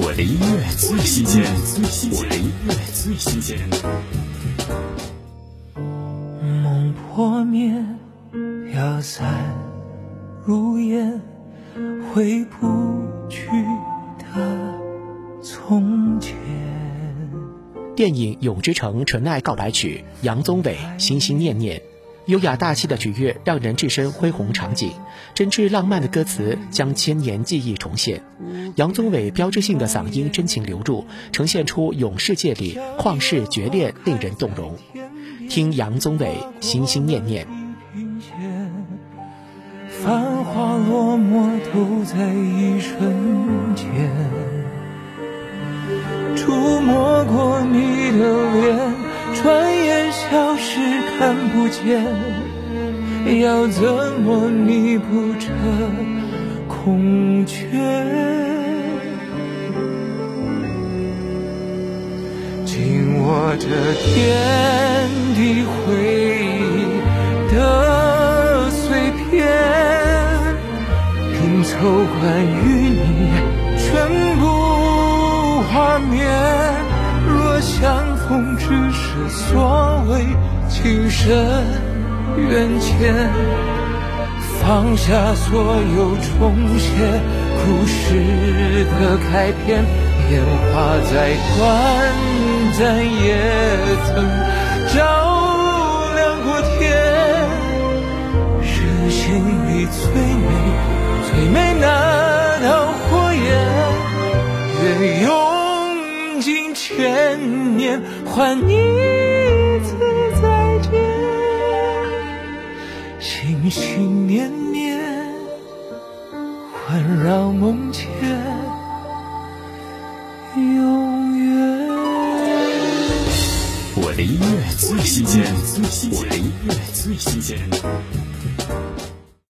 我的音乐最新鲜，我的音乐最新鲜。梦破灭，飘散如烟，回不去的从前。电影《永之城纯爱告白曲》，杨宗纬《心心念念》。优雅大气的曲乐让人置身恢宏场景，真挚浪漫的歌词将千年记忆重现。杨宗纬标志性的嗓音真情流露，呈现出勇士界里旷世绝恋，令人动容。听杨宗纬《心心念念》。繁华落寞都在一瞬间，触摸过你的脸，转见，要怎么弥补这空缺？紧握着点滴回忆的碎片，拼凑关于你全部画面。若相逢只是所谓情深缘浅，放下所有重写故事的开篇，烟花再短暂也曾照亮过天。是心里最美最美那道火焰，愿用尽千年换你心念念环绕梦前，永远。我的音乐最新鲜，我的音乐最新鲜。